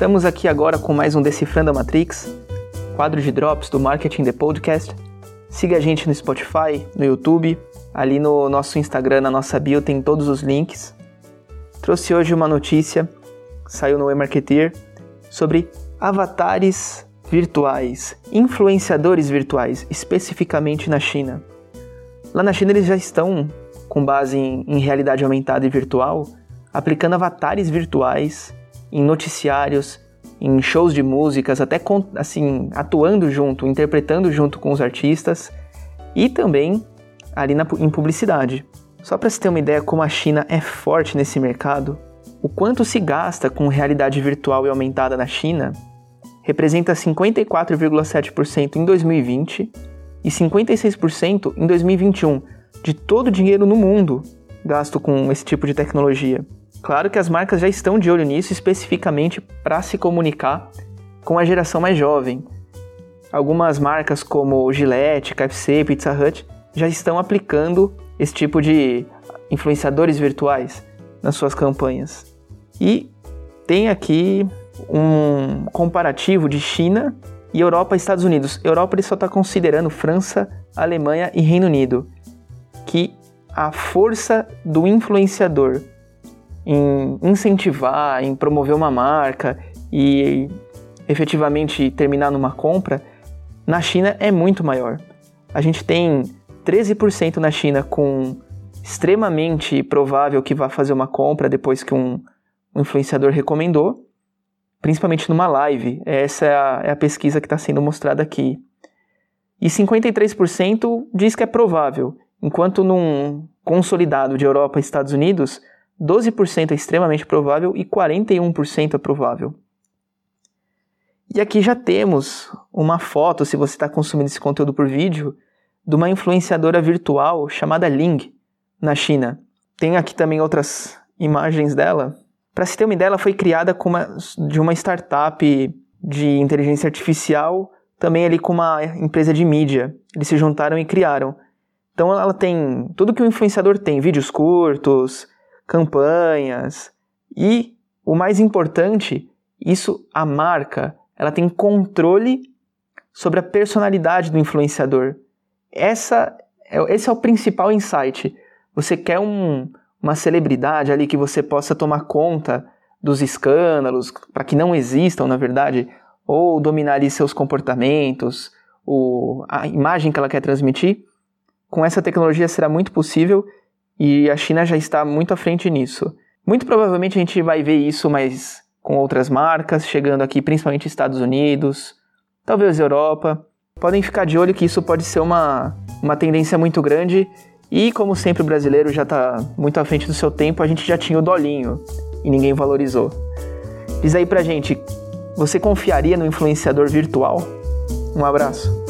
Estamos aqui agora com mais um Decifrando a Matrix, quadro de drops do Marketing The Podcast. Siga a gente no Spotify, no YouTube, ali no nosso Instagram, na nossa bio, tem todos os links. Trouxe hoje uma notícia, saiu no eMarketer, sobre avatares virtuais, influenciadores virtuais, especificamente na China. Lá na China eles já estão, com base em, em realidade aumentada e virtual, aplicando avatares virtuais em noticiários, em shows de músicas, até assim, atuando junto, interpretando junto com os artistas e também ali na, em publicidade. Só para se ter uma ideia como a China é forte nesse mercado, o quanto se gasta com realidade virtual e aumentada na China representa 54,7% em 2020 e 56% em 2021 de todo o dinheiro no mundo gasto com esse tipo de tecnologia. Claro que as marcas já estão de olho nisso especificamente para se comunicar com a geração mais jovem. Algumas marcas como Gillette, KFC, Pizza Hut já estão aplicando esse tipo de influenciadores virtuais nas suas campanhas. E tem aqui um comparativo de China e Europa e Estados Unidos. Europa ele só está considerando França, Alemanha e Reino Unido, que a força do influenciador em incentivar, em promover uma marca e efetivamente terminar numa compra, na China é muito maior. A gente tem 13% na China com extremamente provável que vá fazer uma compra depois que um, um influenciador recomendou, principalmente numa live. Essa é a, é a pesquisa que está sendo mostrada aqui. E 53% diz que é provável, enquanto num consolidado de Europa e Estados Unidos, 12% é extremamente provável e 41% é provável. E aqui já temos uma foto, se você está consumindo esse conteúdo por vídeo, de uma influenciadora virtual chamada Ling, na China. Tem aqui também outras imagens dela. Para se ter uma ideia, ela foi criada uma, de uma startup de inteligência artificial, também ali com uma empresa de mídia. Eles se juntaram e criaram. Então ela tem tudo que o influenciador tem: vídeos curtos, campanhas e o mais importante, isso a marca, ela tem controle sobre a personalidade do influenciador. Essa, é, esse é o principal insight. Você quer um, uma celebridade ali que você possa tomar conta dos escândalos, para que não existam, na verdade, ou dominar ali seus comportamentos, o, a imagem que ela quer transmitir. Com essa tecnologia será muito possível e a China já está muito à frente nisso. Muito provavelmente a gente vai ver isso, mas com outras marcas, chegando aqui principalmente Estados Unidos, talvez Europa. Podem ficar de olho que isso pode ser uma, uma tendência muito grande. E como sempre o brasileiro já está muito à frente do seu tempo, a gente já tinha o dolinho e ninguém valorizou. Diz aí pra gente, você confiaria no influenciador virtual? Um abraço.